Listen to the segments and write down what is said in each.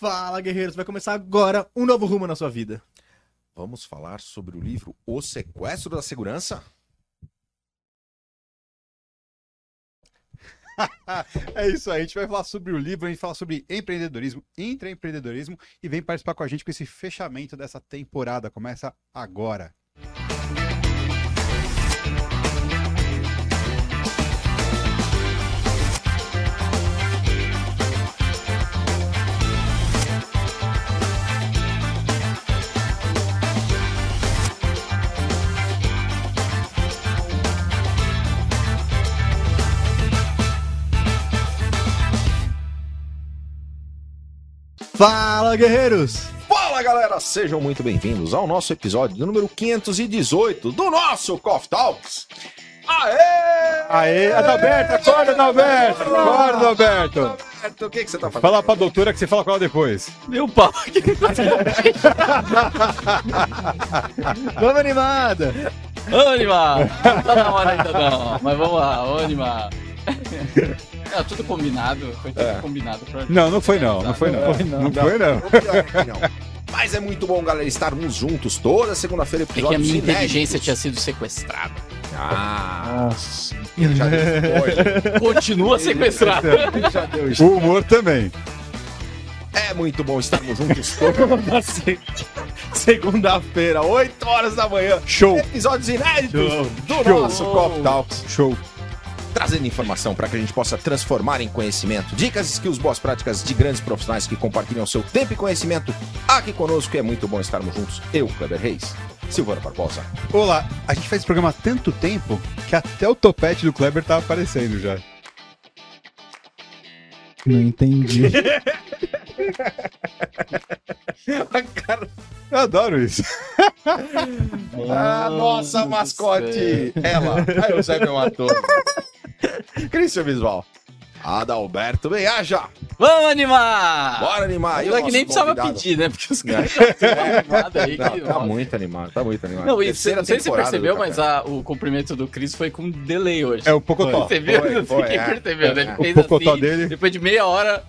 Fala, guerreiros! Vai começar agora um novo rumo na sua vida. Vamos falar sobre o livro O Sequestro da Segurança? é isso aí, a gente vai falar sobre o livro, a gente fala sobre empreendedorismo, intraempreendedorismo e vem participar com a gente com esse fechamento dessa temporada. Começa agora. Fala, guerreiros! Fala, galera! Sejam muito bem-vindos ao nosso episódio número 518 do nosso Coffee Talks. Aê! Aê, Adalberto, acorda, Adalberto! Acorda, Adalberto! Adalberto, O que, que você tá fazendo? Fala pra doutora que você fala com ela depois. Meu pau. Vamos animada! Ô, animal! Não tá na hora ainda não, mas vamos lá, ô, animal. É, tudo combinado, foi tudo combinado pra Não, não foi não, não foi não. Não foi não. É que não. Mas é muito bom, galera, estarmos juntos toda segunda-feira, É que a minha inteligência tinha sido sequestrada. Ah, Nossa. já deu spoiler. Continua sequestrada. já deu O humor também. É muito bom estarmos juntos toda se- segunda-feira, 8 horas da manhã. Show, Episódios inéditos Show. do Show. nosso Coffee Talks. show. Trazendo informação para que a gente possa transformar em conhecimento. Dicas, skills, boas práticas de grandes profissionais que compartilham seu tempo e conhecimento aqui conosco. É muito bom estarmos juntos. Eu, Kleber Reis, Silvana Barbosa. Olá, a gente faz esse programa há tanto tempo que até o topete do Kleber tá aparecendo já. Não entendi. Eu adoro isso. A nossa mascote, ela, a Eusébio Matos. Cristian Visual. Adalberto Beiaja. Vamos animar! Bora animar. E o Não é que nem precisava convidado? pedir, né? Porque os caras estão animados aí. Não, que- tá muito animado, tá muito animado. Não, e Terceira não sei se você percebeu, mas a- o cumprimento do Chris foi com delay hoje. É o Pocotó. Você viu? Foi, foi, quem é. percebeu. né? Ele É. fez O Pocotó assim, dele. Depois de meia hora.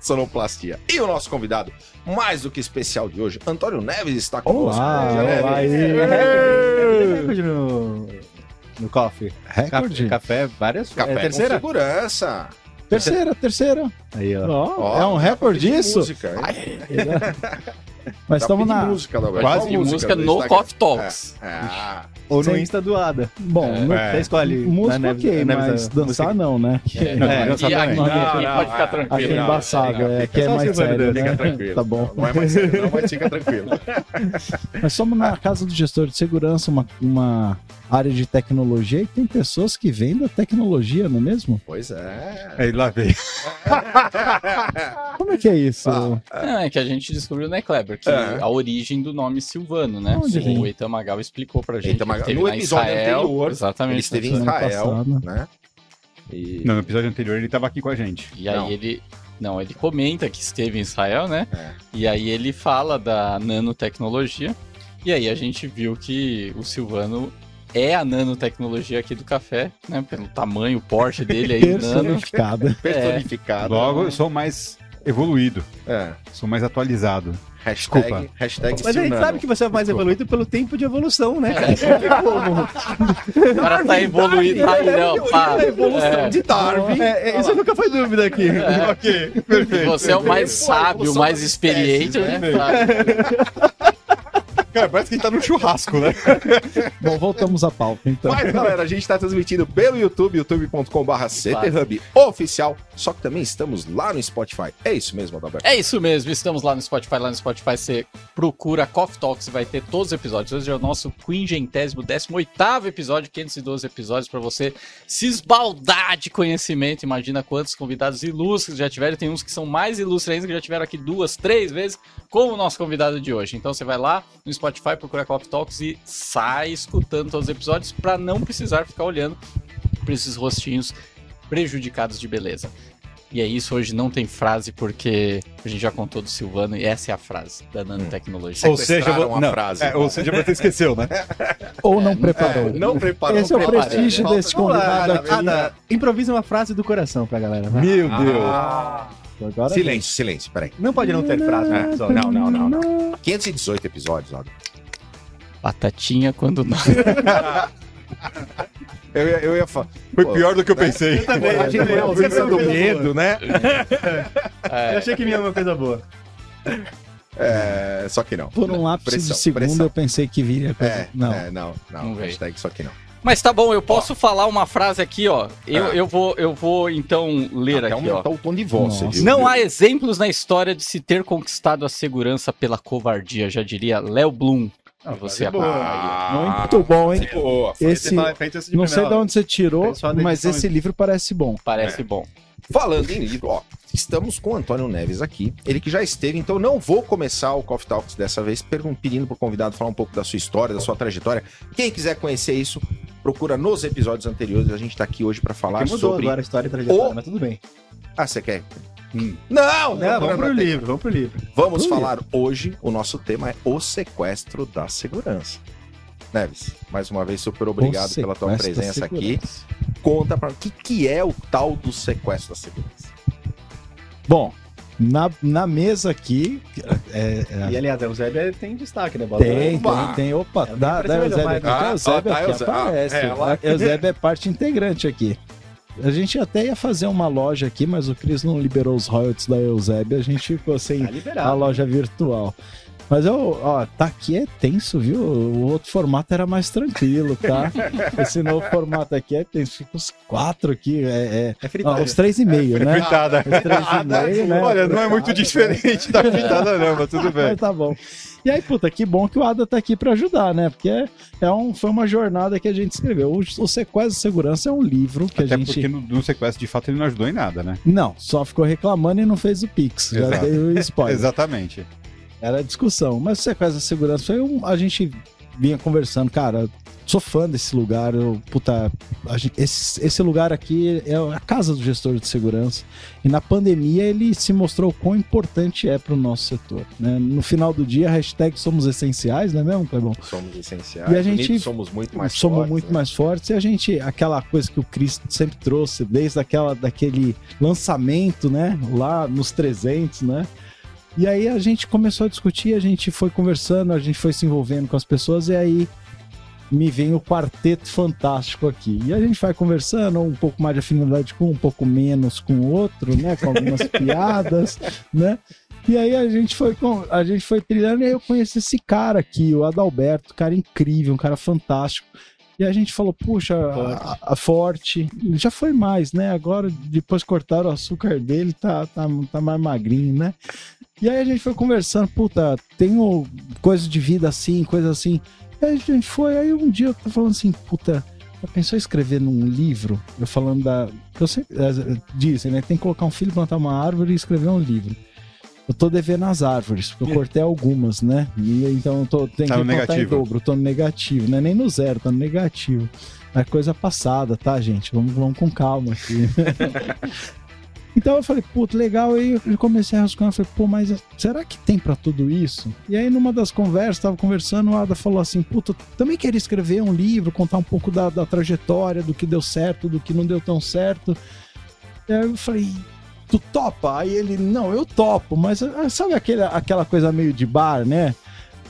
Sonoplastia. E o nosso convidado, mais do que especial de hoje, Antônio Neves, está conosco. Olá, Neves. olá aí. Recorde no, no coffee. Recorde. Café, várias Café É, terceira? segurança. Terceira, terceira. Aí, ó. É um recorde de isso? Música? Mas estamos na. música, Adalberto. Quase de música do no Instagram? Coffee Talks. É. Ah, Ou no Sim. Insta do Ada. Bom, É. no- É. Você escolhe. música na Neves- ok, Neves- mas dançar música- não, né? Não, É, dança e aqui, também. aqui Não, pode ficar não, tranquilo. Aqui é Não, embaçado, não, é, fica aqui é mais sério, Fica né? tranquilo. Tá bom. Não é mais sério, não, mas fica tranquilo. Nós somos na casa do gestor de segurança, uma, uma área de tecnologia, e tem pessoas que vendem a tecnologia, não é mesmo? Pois é. Aí lá vem. Como é que é isso? Ah, Não, é que a gente descobriu, né, Kleber, que É. a origem do nome Silvano, né? Onde o Eitan Magal explicou pra gente. Eita, Ele Magal- no em episódio Israel, anterior, Exatamente. Ele esteve em semana Israel, né? E... Não, no episódio anterior ele tava aqui com a gente. E aí Não. ele. Não, ele comenta que esteve em Israel, né? É. E aí ele fala da nanotecnologia. E aí a gente viu que o Silvano é a nanotecnologia aqui do café, né? Pelo tamanho, o porte dele aí, nano. Personificada. Personificado. Logo, eu sou mais evoluído, É. sou mais atualizado. Hashtag, Desculpa. hashtag Mas a gente sabe que você é mais Desculpa. evoluído pelo tempo de evolução, né? cara? O cara tá evoluído. Tá, não, pá. A evolução É. de Darwin. É, é, isso nunca foi dúvida aqui. É. ok, perfeito. Você é o mais sábio, o mais experiente, espécies, né? Cara, parece que a gente tá num churrasco, né? Bom, voltamos à pauta, então. Mas, galera, a gente está transmitindo pelo YouTube, youtube.com.br CTHub oficial. Só que também estamos lá no Spotify. É isso mesmo, Adalberto? É isso mesmo, estamos lá no Spotify. Lá no Spotify você procura Coffee Talks vai ter todos os episódios. Hoje é o nosso quingentésimo, 18 episódio, 512 episódios para você se esbaldar de conhecimento. Imagina quantos convidados ilustres já tiveram. Tem uns que são mais ilustres ainda, que já tiveram aqui duas, três vezes, como o nosso convidado de hoje. Então você vai lá no Spotify, procura Coffee Talks e sai escutando todos os episódios para não precisar ficar olhando para esses rostinhos prejudicados de beleza. E é isso, hoje não tem frase porque a gente já contou do Silvano e essa é a frase da nanotecnologia. Ou seja, Sequestraram vo- a não, frase. é, ou seja, você esqueceu, né? Ou não preparou. Não preparou. Esse é o prestígio desse convidado aqui. Improvisa uma frase do coração pra galera. vai. Meu Deus. Agora Silêncio, silêncio, peraí. Não pode não ter frase no É, episódio. não, não, não, não. 518 episódios, ó. Batatinha quando não. Eu, ia- eu ia falar. Foi Pô, pior do que eu pensei. Eu achei que ia uma ausência coisa do boa. medo, né? Eu achei que vinha uma coisa boa. É, só que não. Por um lápis Pressão, de segundo pressão. eu pensei que viria coisa. É, não. é, não, não. Não hashtag só que não. Mas tá bom, eu posso falar uma frase aqui, ó. Eu, Ah. eu, vou, eu vou então ler Até aqui, ó. aumentar o tom de voz, viu? Não há exemplos na história de se ter conquistado a segurança pela covardia, já diria Léo Blum. Ah, você frase boa. Ah, Muito bom, hein? boa. Esse, de não sei de onde você tirou, mas edição esse livro parece bom. Parece bom. Falando em livro, ó, estamos com o Antônio Neves aqui, ele que já esteve, então não vou começar o Coffee Talks dessa vez pedindo pro convidado falar um pouco da sua história, da sua trajetória. Quem quiser conhecer isso, procura nos episódios anteriores, a gente tá aqui hoje para falar Porque mudou sobre... agora a história e trajetória, o- mas tudo bem. Ah, você quer? Hum. Não, Não, vamos pro não, livro, vamos pro livro. Vamos Pro falar hoje, o nosso tema é o sequestro da segurança. Neves, mais uma vez, super obrigado O pela tua presença aqui. Conta pra o que, que é o tal do sequestro da segurança. Bom, na, na mesa aqui. É, é, E aliás, o Zé tem destaque, né? Tem, tem, tem. Opa, É, dá, tem dá o impressão Eusébio mais, aqui. né? Ah, ah, tá. Ah, aparece. é, é parte integrante aqui. A gente até ia fazer uma loja aqui, mas o Cris não liberou os royalties da Eusébio, a gente ficou sem Tá a loja virtual. Mas eu, ó, tá aqui é tenso, viu? O outro formato era mais tranquilo, tá? Esse novo formato aqui é tenso. Fica os quatro aqui, é, é- É ó, fritada. os três e meio, né? Fritada. Os três e meio, né? Olha, não é muito diferente da fritada, não, mas tudo bem. Mas tá bom. E aí, puta, que bom que o Ada tá aqui pra ajudar, né? Porque é, é um, foi uma jornada que a gente escreveu. O, o Sequestro de Segurança é um livro que Até a gente. porque no, no sequestro, de fato, ele não ajudou em nada, né? Não, só ficou reclamando e não fez o Pix. Já Exato. dei o spoiler. Exatamente. Era discussão. Mas o Sequestro da Segurança foi um. A gente vinha conversando, cara. Sou fã desse lugar. Eu, puta, gente- esse, esse lugar aqui é a casa do gestor de segurança. E na pandemia ele se mostrou quão importante é para o nosso setor. né? No final do dia, hashtag somos essenciais, não é mesmo, Clebão? Somos essenciais. E a gente- unidos somos muito mais somos fortes, muito né? mais fortes e a gente aquela coisa que o Chris sempre trouxe desde aquela daquele lançamento né lá nos 300 né e aí a gente começou a discutir a gente foi conversando a gente foi se envolvendo com as pessoas e aí me vem o quarteto fantástico aqui e a gente vai conversando um pouco mais de afinidade com um, um pouco menos com o outro né com algumas piadas né e aí a gente foi a gente foi trilhando e aí eu conheci esse cara aqui, o Adalberto, cara incrível, um cara fantástico. E a gente falou, puxa, a, a Forte, já foi mais, né? Agora, depois cortaram o açúcar dele, tá, tá, tá mais magrinho, né? E aí a gente foi conversando, puta, tenho coisa de vida assim, coisa assim. E aí a gente foi, aí um dia eu tô falando assim, puta, já pensou em escrever num livro? Eu falando da. Eu sempre, eh, dizem, né? Tem que colocar um filho, plantar uma árvore e escrever um livro. Eu tô devendo as árvores, porque eu cortei algumas, né? E então eu tô, tem Tá que no contar em negativo. dobro, tô no negativo, não é nem no zero, tá no negativo. É coisa passada, tá, gente? Vamos, vamos com calma aqui. então eu falei, puto, legal. Aí eu comecei a rascunhar, falei, pô, mas será que tem pra tudo isso? E aí numa das conversas, tava conversando, o Ada falou assim, puta, também queria escrever um livro, contar um pouco da, da trajetória, do que deu certo, do que não deu tão certo. E aí eu falei, tu topa? Aí ele, não, eu topo, mas ah, sabe aquele, aquela coisa meio de bar, né?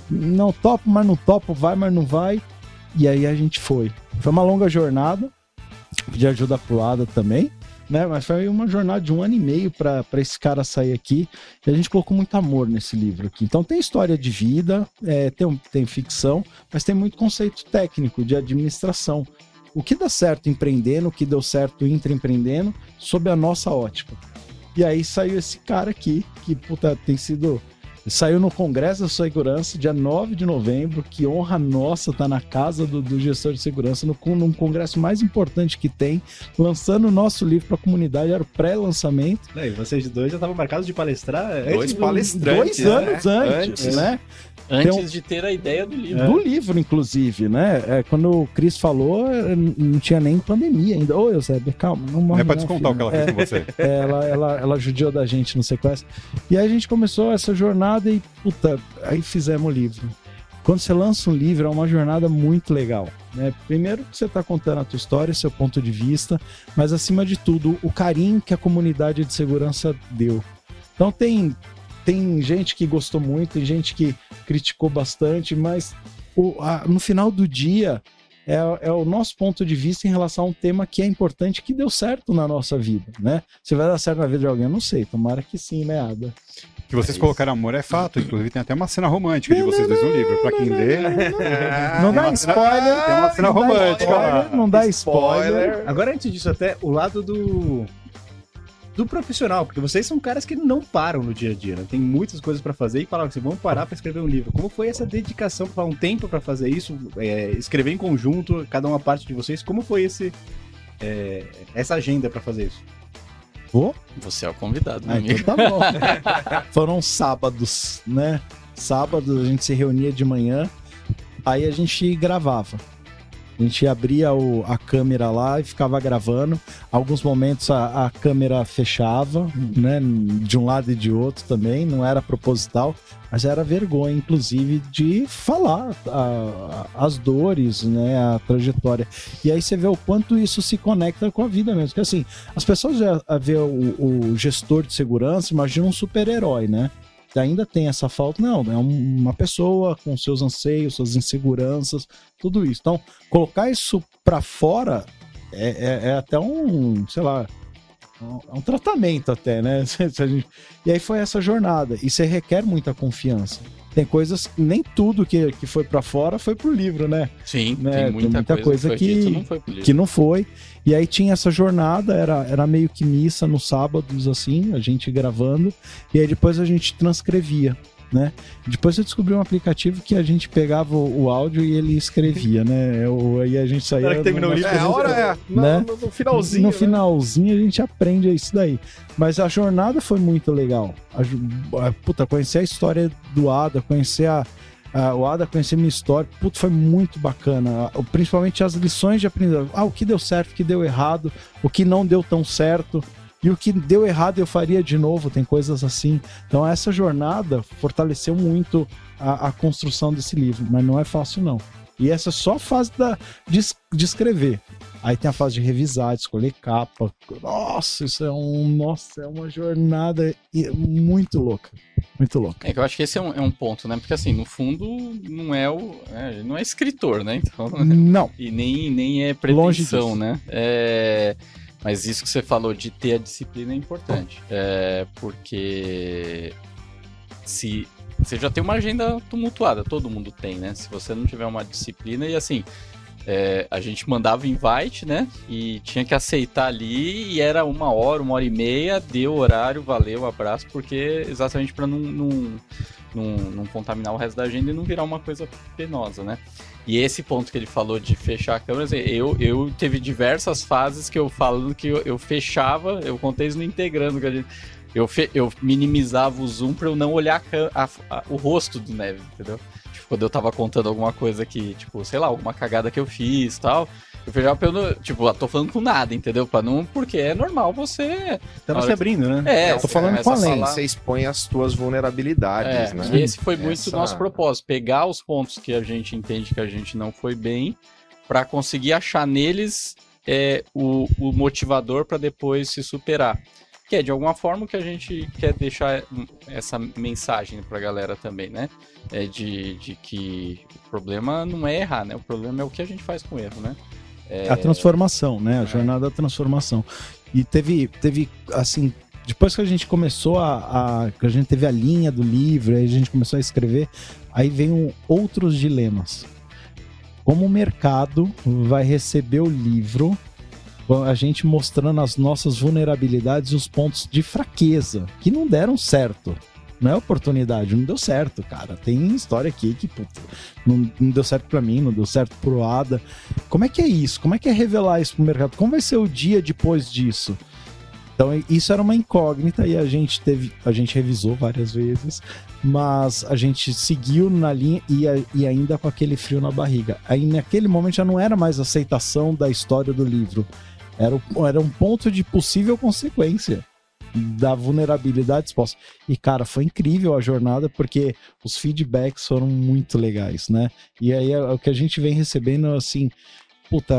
Não topo, mas não topo, vai, mas não vai. E aí a gente foi. Foi uma longa jornada, de ajuda pro Ada também, né? Mas foi uma jornada de um ano e meio para esse cara sair aqui. E a gente colocou muito amor nesse livro aqui. Então tem história de vida, é, tem, tem ficção, mas tem muito conceito técnico de administração. O que dá certo empreendendo, o que deu certo intraempreendendo, sob a nossa ótica. E aí saiu esse cara aqui, que puta, tem sido. Saiu no Congresso da Segurança, dia 9 de novembro. Que honra nossa tá na casa do, do gestor de segurança, no, num congresso mais importante que tem, lançando o nosso livro para a comunidade. Era o pré-lançamento. E vocês dois já estavam marcados de palestrar antes Dois do- palestrantes. Dois anos né? antes, Antes. né? Antes um- de ter a ideia do livro. É. Do livro, inclusive, né? É, quando o Cris falou, é, não tinha nem pandemia ainda. Ô, Eusébio, calma, não morre É pra não, descontar o que filho. ela É, fez com você. É, ela, ela, ela judiou da gente no sequestro. E aí a gente começou essa jornada e, puta, aí fizemos o livro. Quando você lança um livro, é uma jornada muito legal. Né? Primeiro que você está contando a tua história, seu ponto de vista, mas acima de tudo, o carinho que a comunidade de segurança deu. Então tem, tem gente que gostou muito, tem gente que criticou bastante, mas o- a- no final do dia é, é o nosso ponto de vista em relação a um tema que é importante, que deu certo na nossa vida, né? Se vai dar certo na vida de alguém, eu não sei. Tomara que sim, né, Ada? Que vocês colocaram amor é fato, inclusive tem até uma cena romântica de vocês dois no livro. Pra quem lê, Não dá spoiler. tem uma cena romântica lá. Não dá spoiler. Agora, antes disso, até o lado do. Do profissional, porque vocês são caras que não param no dia a dia, né? Tem muitas coisas pra fazer e falaram assim, vamos parar pra escrever um livro. Como foi essa dedicação para um tempo pra fazer isso, é, escrever em conjunto, cada uma parte de vocês? Como foi esse é, essa agenda pra fazer isso? Você é o convidado, meu Ah, amigo. então tá bom. Foram sábados, né? Sábado a gente se reunia de manhã, aí a gente gravava. A gente abria o- a câmera lá e ficava gravando. Alguns momentos a, a câmera fechava, né? De um lado e de outro também, não era proposital, mas era vergonha, inclusive, de falar a- a- as dores, né? A trajetória. E aí você vê o quanto isso se conecta com a vida mesmo. Porque assim, as pessoas já vê o, o gestor de segurança, imaginam um super-herói, né? Ainda tem essa falta, não, é um- uma pessoa com seus anseios, suas inseguranças, tudo isso. Então, colocar isso pra fora é, é- é até um, sei lá, um, é um tratamento até, né? E aí foi essa jornada, e você requer muita confiança. Tem coisas, nem tudo que, que foi pra fora foi pro livro, né? Sim, Né, tem tem muita, muita coisa, coisa que, que- não foi que não foi. E aí tinha essa jornada, era, era meio que missa nos sábados, assim, a gente gravando, e aí depois a gente transcrevia, né? Depois eu descobri um aplicativo que a gente pegava o, áudio e ele escrevia, né? Eu, aí a gente saía. Que terminou o livro, É, a hora é. No, Né? no- no finalzinho. no né? finalzinho a gente aprende isso daí. Mas a jornada foi muito legal. A, a- puta, conhecer a história do Ada, conhecer a, a- o Ada, conhecer minha história, puta, foi muito bacana. Principalmente as lições de aprendizado. Ah, o que deu certo, o que deu errado, o que não deu tão certo. E o que deu errado eu faria de novo, tem coisas assim. Então essa jornada fortaleceu muito a, a construção desse livro, mas não é fácil não. E essa é só a fase da, de, de escrever. Aí tem a fase de revisar, de escolher capa. Nossa, isso é um. Nossa, é uma jornada muito louca. Muito louca. É que eu acho que esse é um, é um ponto, né? Porque assim, no fundo, não é o. é, não é escritor, né? Então. Não. E nem, nem é pretensão, né? É, Mas isso que você falou de ter a disciplina é importante. É, porque se você já tem uma agenda tumultuada, todo mundo tem, né? Se você não tiver uma disciplina, e assim, é, a gente mandava invite, né? E tinha que aceitar ali, e era uma hora, uma hora e meia, deu horário, valeu, abraço, porque exatamente para não, não, não, não contaminar o resto da agenda e não virar uma coisa penosa, né? E esse ponto que ele falou de fechar a câmera, assim, eu, eu teve diversas fases que eu falando que eu, eu fechava, eu contei isso no integrando, que a gente, eu, fe- eu minimizava o zoom pra eu não olhar a a- a- o rosto do Neve, entendeu? Tipo, quando eu tava contando alguma coisa que, tipo, sei lá, alguma cagada que eu fiz tal, eu fechava pra eu não, tipo, ah, tô falando com nada, entendeu? Pra não, porque é normal você... Tava se abrindo, né? É, tô falando você com a lei. falar- Você expõe as tuas vulnerabilidades, é, né? e esse foi muito o Essa- nosso propósito, pegar os pontos que a gente entende que a gente não foi bem, para conseguir achar neles é, o, o motivador para depois se superar. Que é de alguma forma o que a gente quer deixar hum, essa mensagem pra galera também, né? É de, de que o problema não é errar, né? O problema é o que a gente faz com o erro, né? É, A transformação, né? A jornada da transformação. E teve, teve assim, depois que a gente começou a, a- que a gente teve a linha do livro, aí a gente começou a escrever, aí veio outros dilemas. Como o mercado vai receber o livro, a gente mostrando as nossas vulnerabilidades e os pontos de fraqueza que não deram certo. Não é oportunidade, não deu certo, cara. Tem história aqui que não, não deu certo pra mim, não deu certo pro Ada. Como é que é isso? Como é que é revelar isso pro mercado? Como vai ser o dia depois disso? Então, isso era uma incógnita e a gente teve, a gente revisou várias vezes, mas a gente seguiu na linha e, e ainda com aquele frio na barriga. Aí naquele momento já não era mais aceitação da história do livro, era, era um ponto de possível consequência da vulnerabilidade exposta. E cara, foi incrível a jornada porque os feedbacks foram muito legais, né? E aí é o que a gente vem recebendo assim, puta,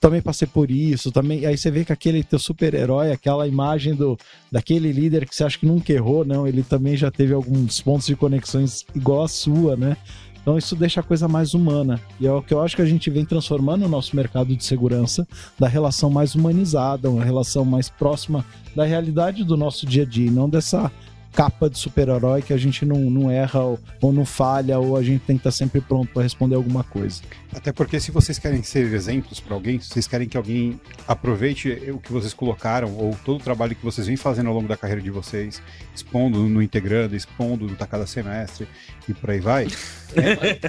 também passei por isso, também. Aí você vê que aquele teu super-herói, aquela imagem do daquele líder que você acha que nunca errou, não, ele também já teve alguns pontos de conexões igual a sua, né? Então isso deixa a coisa mais humana. E é o que eu acho que a gente vem transformando o nosso mercado de segurança da relação mais humanizada, uma relação mais próxima da realidade do nosso dia a dia, e não dessa capa de super-herói que a gente não, não erra ou, ou não falha ou a gente tem que estar sempre pronto para responder alguma coisa. Até porque se vocês querem ser exemplos para alguém, se vocês querem que alguém aproveite o que vocês colocaram ou todo o trabalho que vocês vêm fazendo ao longo da carreira de vocês, expondo no Integrando, expondo no cada semestre e por aí vai,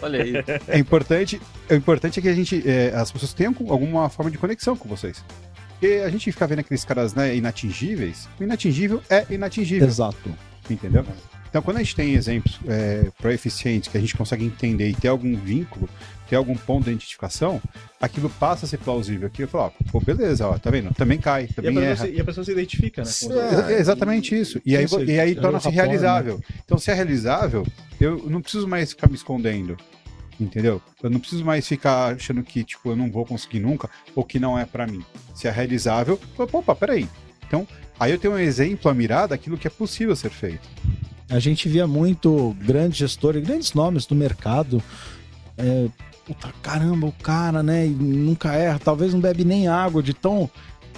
Olha aí. é importante, é importante é que a gente, é, as pessoas tenham alguma forma de conexão com vocês. Porque a gente fica vendo aqueles caras né, inatingíveis, o inatingível é inatingível. Exato. Entendeu? Então, quando a gente tem exemplos é, proeficientes que a gente consegue entender e ter algum vínculo, ter algum ponto de identificação, aquilo passa a ser plausível. Aqui eu falo, ó, pô, beleza, ó, tá vendo? Também cai, E também pessoa erra. se, e a pessoa se identifica, né? É. exatamente isso. E aí, e aí torna-se É o rapport, realizável. Então, se é realizável, eu não preciso mais ficar me escondendo. Entendeu? Eu não preciso mais ficar achando que, tipo, eu não vou conseguir nunca, ou que não é pra mim. Se é realizável, eu falo, opa, peraí. Então, aí eu tenho um exemplo a mirar daquilo que é possível ser feito. A gente via muito grandes gestores, grandes nomes do mercado. É, puta, caramba, o cara, né? Nunca erra, talvez não bebe nem água de tão.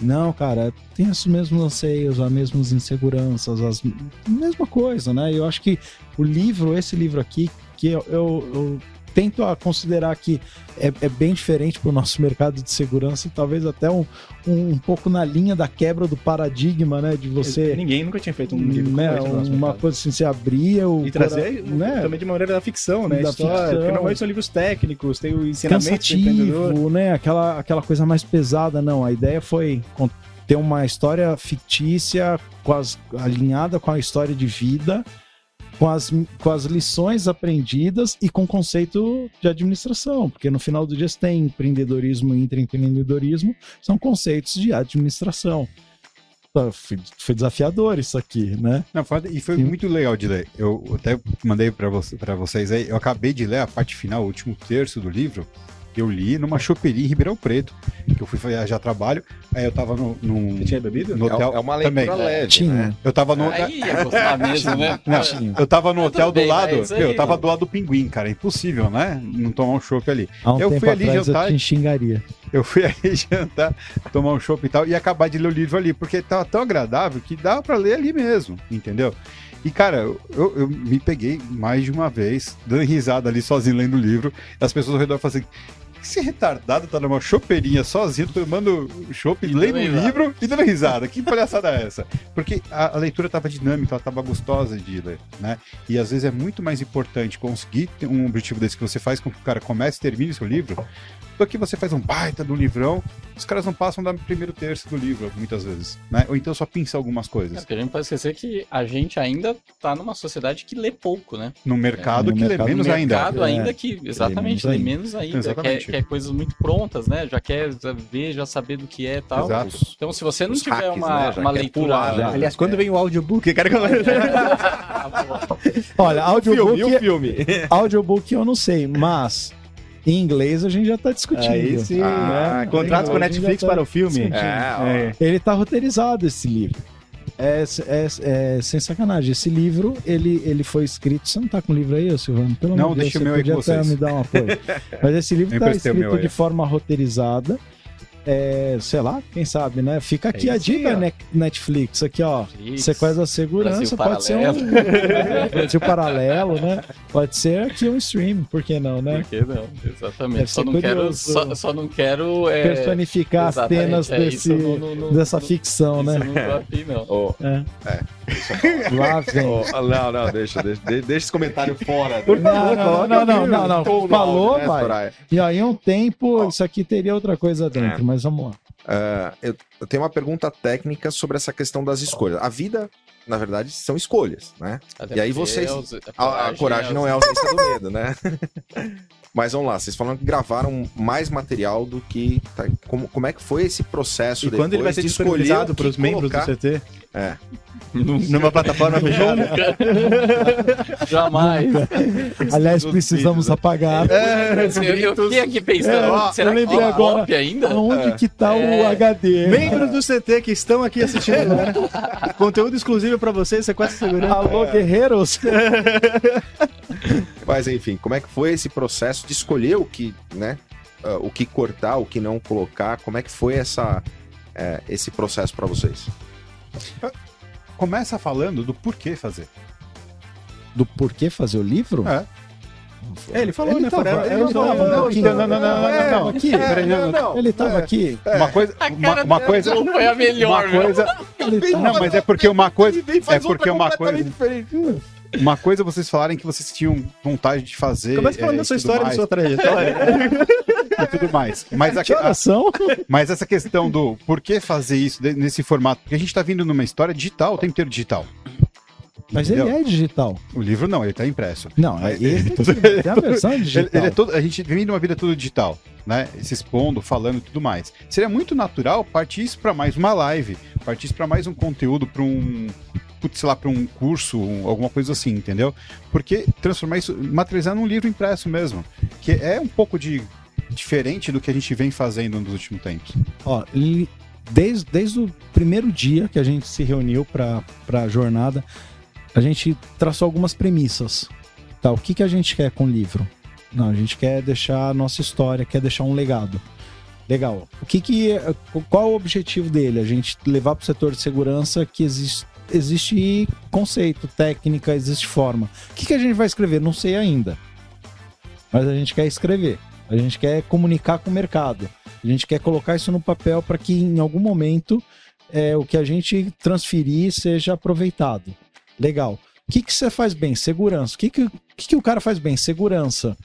Não, cara, tem os mesmos anseios, as mesmas inseguranças, as mesma coisa, né? Eu acho que o livro, esse livro aqui, que eu, eu, eu tento a considerar que é, é bem diferente para o nosso mercado de segurança e talvez até um, um, um pouco na linha da quebra do paradigma, né? De você. Ninguém nunca tinha feito um livro né, no nosso uma coisa assim, você abria o E trazer cora- né? também de maneira da ficção, né? Da História, ficção. Porque normalmente são livros técnicos, tem o ensinamento do né? Aquela, aquela coisa mais pesada, não. A ideia foi ter uma história fictícia as, alinhada com a história de vida, com as, com as lições aprendidas e com o conceito de administração, porque no final do dia você tem empreendedorismo e intraempreendedorismo, são conceitos de administração. Foi, desafiador isso aqui, né? Não, e foi Sim. muito legal de ler. Eu até mandei você, pra vocês aí. Eu acabei de ler a parte final, o último terço do livro. Eu li numa choperia em Ribeirão Preto, que eu fui viajar a trabalho. Aí eu tava no, num, Você tinha bebido? no É, hotel. é uma leitura também. leve, Tinha. né? Eu tava no. Aí ia gostar mesmo, né? Não, eu tava no hotel do bem, lado. mas aí- meu, eu tava do lado do pinguim, cara. É impossível, né? Não tomar um chopp ali. Há um Eu tempo fui ali atrás jantar- eu te xingaria. Eu fui aí jantar, tomar um chopp e tal, e acabar de ler o livro ali, porque tava tão agradável que dava pra ler ali mesmo, entendeu? E, cara, eu, eu me peguei mais de uma vez, dando risada ali sozinho lendo o livro, e as pessoas ao redor falam assim. Esse retardado tá numa chopeirinha sozinho, tomando chopp, E lendo um livro e dando risada. Que palhaçada é essa? Porque a, a leitura tava dinâmica, ela tava gostosa de ler, né? E às vezes é muito mais importante conseguir ter um objetivo desse que você faz com que o cara comece e termine seu livro, do que você faz um baita do livrão, os caras não passam da primeiro terço do livro, muitas vezes, né? Ou então só pinça algumas É, coisas. porque a gente pode esquecer que a gente ainda tá numa sociedade que lê pouco, né? No mercado no que lê mercado- menos no ainda. mercado É, ainda que, exatamente, lê menos menos ainda. Exatamente. Quer, quer coisas muito prontas, né? Já quer ver, já saber do que é e tal. Exato. Então, se você não Os tiver hacks, uma, né? Já uma quer leitura. pular, já. Aliás, quando vem o audiobook, cara, que Olha, audiobook, Filme, e o filme? audiobook eu não sei, mas em inglês a gente já tá discutindo. Aí sim, Ah, né? Contrato com a Netflix tá para o filme. É, ó. Ele tá roteirizado esse livro. É, é, é sem sacanagem. Esse livro, ele, ele foi escrito. Você não tá com o livro aí, Silvano? Pelo Não, deixa Deus, o meu aí com vocês. me dar um apoio. Mas esse livro tá o escrito de forma roteirizada. É, sei lá, quem sabe, né? Fica aqui a isso aí, dica, né? Netflix, aqui, ó. Netflix, Sequência da segurança Brasil pode ser um Brasil paralelo, né? Pode ser aqui um stream, por que não, né? Por que não? Exatamente. Só não, quero, só, só não quero. É, Personificar as cenas é, desse, isso não- não- não- dessa não- ficção, né? não tô afim, não. É. Lá vem. ô, não, não, deixa, deixa, deixa esse comentário fora. Por Não, favor, não, não, não, não, não. Falou, né, vai. Soraya? E aí, um tempo, Ó. isso aqui teria outra coisa dentro, mas vamos lá. Ah, eu, eu tenho uma pergunta técnica sobre essa questão das escolhas. A vida na verdade, são escolhas, né? Até E aí vocês- os- A, a coragem não é a ausência do medo, né? Mas vamos lá, vocês falaram que gravaram mais material do que. tá, como, como é que foi esse processo E quando ele vai ser disponibilizado o que para os membros colocar? do CT? É. Numa plataforma fechada. Jamais. Aliás, precisamos apagar. eu, eu fiquei aqui pensando, É, será eu que lembrei tem agora. cópia ainda? Aonde que tá o É. HD? Membros do CT que estão aqui assistindo agora. Conteúdo exclusivo para vocês, sequestro segurança. Alô, guerreiros? Mas enfim, como é que foi esse processo de escolher o que, né? ah, o que cortar, o que não colocar? Como é que foi essa, é, esse processo pra vocês? Começa falando do porquê fazer. Do porquê fazer o livro? É. É, ele falou, né? tava, ele era tava, só- não, aqui, não, não, não, não, não, é, não. aqui. Peraí, não, não. Ele tava aqui. Uma coisa, A uma, cara uma dele coisa, não foi a melhor, uma coisa, Ele não, tava... mas é porque uma coisa, Ele é porque uma coisa. Uma coisa é vocês falarem que vocês tinham vontade de fazer, Começa falando é, da sua história, da mais, sua trajetória. e tudo mais. Mas, a, a, mas essa questão do por que fazer isso nesse formato, porque a gente tá vindo numa história digital, o tempo inteiro digital. Mas ele Entendeu? é digital. O livro não, ele tá impresso. Não, Mas- ele tem a versão Ele, digital. ele é todo, a gente vem de uma vida tudo digital, né? Se expondo, falando e tudo mais. Seria muito natural partir isso para mais uma live, partir isso para mais um conteúdo, para um, putz, sei lá, para um curso, um- alguma coisa assim, entendeu? Porque transformar isso, materializar num livro impresso mesmo, que é um pouco de diferente do que a gente vem fazendo nos últimos tempos. Ó, desde, desde o primeiro dia que a gente se reuniu para a jornada, a gente traçou algumas premissas. Tá, o que, que a gente quer com o livro? Não, a gente quer deixar a nossa história, quer deixar um legado. Legal. O que que é- qual o objetivo dele? A gente levar para o setor de segurança que existe, existe conceito, técnica, existe forma. O que, que a gente vai escrever? Não sei ainda. Mas a gente quer escrever. A gente quer comunicar com o mercado. A gente quer colocar isso no papel para que em algum momento é, o que a gente transferir seja aproveitado. Legal. O que, que você faz bem? Segurança. O que, que, que, que o cara faz bem? Segurança.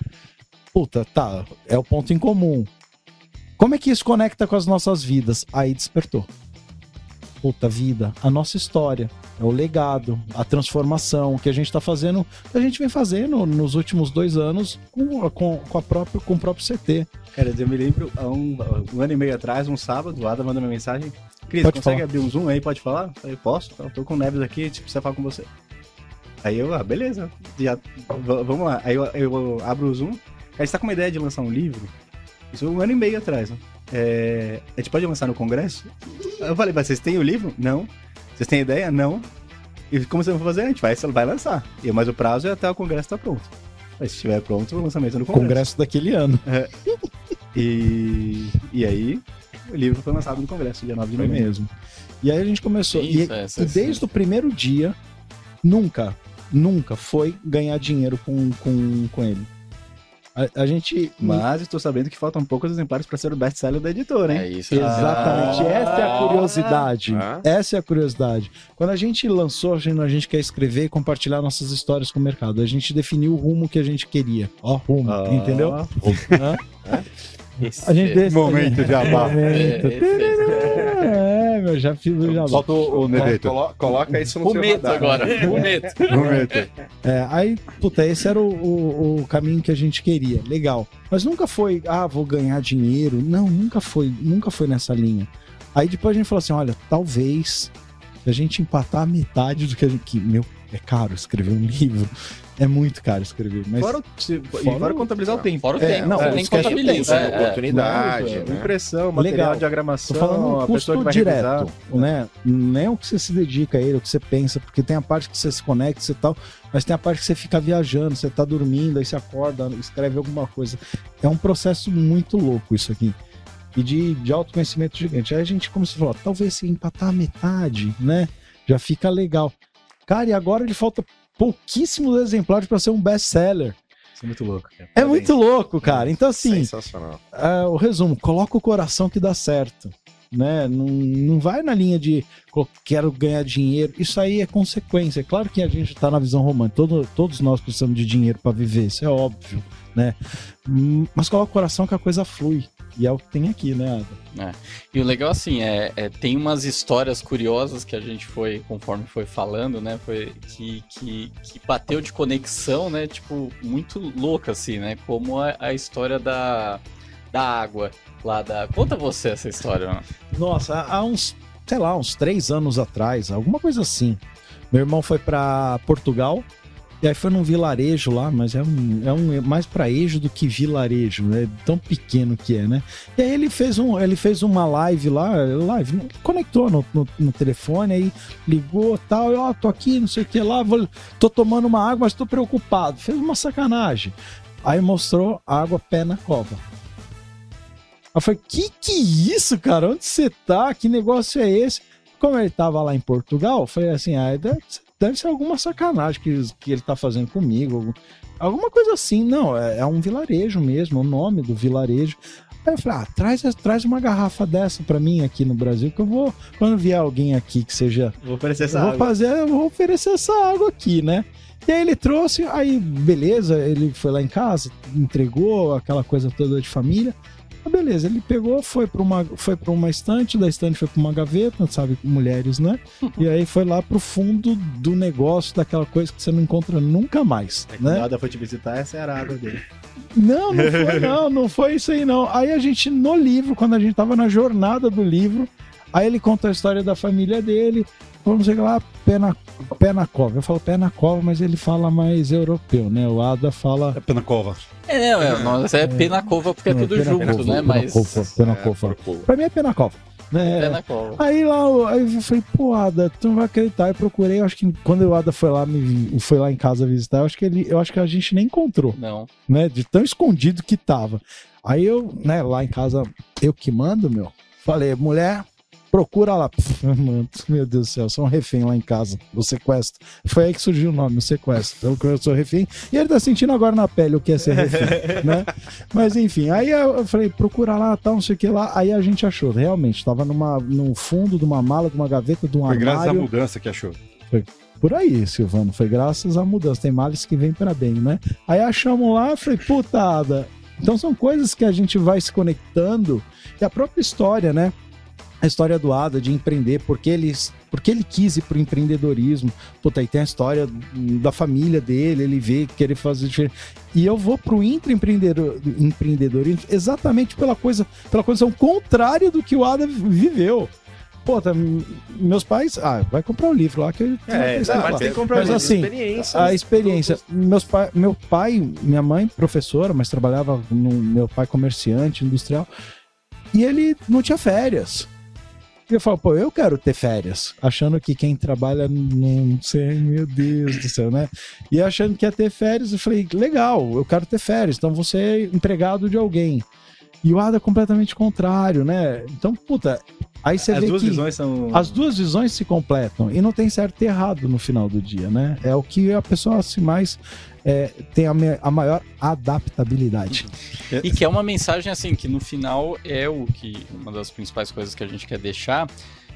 Puta, tá. É o ponto em comum. Como é que isso conecta com as nossas vidas? Aí despertou. Puta vida, a nossa história, é o legado, a transformação que a gente está fazendo, que a gente vem fazendo nos últimos dois anos com, com, com, a própria, com o próprio CT. Cara, eu me lembro, há um, um ano e meio atrás, um sábado, o Adam mandou uma mensagem. Cris, Pode consegue falar. abrir um Zoom aí? Pode falar? Eu falei, posso? Então, tô com o Neves aqui, gente precisa falar com você. Aí eu, ah, beleza, já, vamos lá. Aí eu, eu abro o Zoom, a gente tá com uma ideia de lançar um livro, isso um ano e meio atrás, né? É, a gente pode lançar no congresso? Eu falei, mas vocês têm o livro? Não. Vocês têm ideia? Não. E como vocês vão fazer? A gente vai, vai lançar. E, mas o prazo é até o congresso estar pronto. Mas se estiver pronto, o lançamento é no congresso. Congresso daquele ano. E, e aí, o livro foi lançado no Congresso, dia 9 de novembro. mesmo. E aí a gente começou. E, Isso, essa- e desde o primeiro dia, nunca, nunca foi ganhar dinheiro com, com, com ele. A, a gente. Mas estou sabendo que faltam poucos exemplares para ser o best-seller da editora, hein? É isso. Exatamente, Ah. essa é a curiosidade. Ah. Essa é a curiosidade. Quando a gente lançou, a gente, a gente quer escrever e compartilhar nossas histórias com o mercado. A gente definiu o rumo que a gente queria. Ó, rumo, Ah. entendeu? Esse- A gente desse- Momento jabá. Momento. É, esse- É, meu, já fiz o jabá. Solta o, o Neveito. Colo- coloca isso no seu Fumeto radar. agora. Momento. É, aí, puta, esse era o, o- o caminho que a gente queria. Legal. Mas nunca foi, ah, vou ganhar dinheiro. Não, nunca foi, nunca foi nessa linha. Aí depois a gente falou assim: olha, talvez a gente empatar a metade do que a gente. Que, meu, é caro escrever um livro. É muito caro escrever. Mas Fora, o- se, Fora fora o- contabilizar o tempo. Fora o É, tempo. não, é, contabilizar. tempo, É, é. Oportunidade, né? Impressão, material Legal. diagramação, Tô falando um a pessoa que custo vai direto, revisar. né? Não é o que você se dedica a ele, o que você pensa, porque tem a parte que você se conecta e tal, mas tem a parte que você fica viajando, você tá dormindo, aí você acorda, escreve alguma coisa. É um processo muito louco isso aqui. E de, de autoconhecimento gigante. Aí a gente começou a falar, talvez se empatar a metade, né? Já fica legal. Cara, e agora ele falta pouquíssimos exemplares para ser um best-seller. Isso é muito louco. cara. É Parabéns. muito louco, cara. Então, assim, Sensacional. ah, o resumo, coloca o coração que dá certo. Né? Não, não vai na linha de "Co- quero ganhar dinheiro. Isso aí é consequência. É claro que a gente tá na visão romântica. Todo, todos nós precisamos de dinheiro para viver, isso é óbvio. Né? Mas coloca o coração que a coisa flui. E é o que tem aqui, né, Ada? E o legal, assim, é, é- tem umas histórias curiosas que a gente foi, conforme foi falando, né? Foi que, que, que bateu de conexão, né? Tipo, muito louca, assim, né? Como a, a história da, da água lá da. Conta você essa história, mano. Nossa, há uns, sei lá, uns três anos atrás, alguma coisa assim. Meu irmão foi pra Portugal e aí foi num vilarejo lá, mas é um, é um mais praejo do que vilarejo, né? Tão pequeno que é, né? E aí ele fez, um, ele fez uma live lá, live, conectou no, no, no telefone, aí ligou tal, ó, tô aqui, não sei o que lá, vou, tô tomando uma água, mas tô preocupado. Fez uma sacanagem. Aí mostrou água pé na cova. Eu falei, que que é isso, cara? Onde você tá? Que negócio é esse? Como ele tava lá em Portugal, falei assim, ah, deve, deve ser alguma sacanagem que, que ele tá fazendo comigo. algum- Alguma coisa assim. Não, é, é um vilarejo mesmo, o nome do vilarejo. Aí eu falei, ah, traz, traz uma garrafa dessa pra mim aqui no Brasil, que eu vou, quando vier alguém aqui que seja Vou oferecer essa vou água. fazer, vou oferecer essa água aqui, né? E aí ele trouxe, aí beleza, ele foi lá em casa, entregou aquela coisa toda de família. Ah, beleza, ele pegou, foi para uma, foi para uma estante, da estante foi para uma gaveta, sabe, mulheres, né? E aí foi lá pro fundo do negócio, daquela coisa que você não encontra nunca mais, É, né? Nada foi te visitar, essa era a água dele. Não, não foi, não, não foi isso aí, não. Aí a gente, no livro, quando a gente tava na jornada do livro, aí ele conta a história da família dele, vamos sei lá, pé na, pé na cova. Eu falo pé na cova, mas ele fala mais europeu, né? O Ada fala. É pena cova. É, não, é, nós é pena cova porque é Não, tudo pé na junto, cova, né? pé na Mas. cova, pé na cova. Pra mim é pé na cova. Né? Pena cova. Aí lá, eu- aí eu falei, pô, Ada, tu não vai acreditar. Eu procurei, eu acho que quando o Ada foi lá, me, foi lá em casa visitar, eu acho que ele, eu acho que a gente nem encontrou Não. né? De tão escondido que tava. Aí eu, né, lá em casa, eu que mando, meu. Falei, mulher, procura lá. Meu Deus do céu, sou um refém lá em casa, o sequestro. Foi aí que surgiu o nome, o sequestro. Eu, eu sou refém. E ele tá sentindo agora na pele o que é ser refém, né? Mas enfim, aí eu, falei, procura lá, tal, não sei o que lá. Aí a gente achou, realmente, tava numa, no fundo de uma mala, de uma gaveta, de um Foi graças à armário. mudança que achou. Por aí, Silvano, foi graças à mudança. Tem males que vêm para bem, né? Aí achamos lá, falei, putada. Então são coisas que a gente vai se conectando. E a própria história, né? A história do Ada de empreender, porque ele, porque ele quis ir pro empreendedorismo. Puta, aí tem a história da família dele, ele vê querer fazer diferente. E eu vou pro intraempreendedor- empreendedorismo exatamente pela coisa, pela condição contrária do que o Ada viveu. Pô, tá, meus pais. Ah, vai comprar o livro lá que ele É, vai tem que comprar Mas assim, experiência. a experiência. Meus pai, meu pai, minha mãe, professora, mas trabalhava no meu pai comerciante, industrial, e ele não tinha férias. E eu falo, pô, eu quero ter férias, achando que quem trabalha não sei, meu Deus do céu, né? E achando que ia ter férias, eu falei, legal, eu quero ter férias, então você é empregado de alguém. E o Ada é completamente contrário, né? Então, puta, aí você As vê duas que visões são. as duas visões se completam e não tem certo e errado no final do dia, né? É o que a pessoa se mais é, tem a, a maior adaptabilidade. E que é uma mensagem assim, que no final é o que. Uma das principais coisas que a gente quer deixar.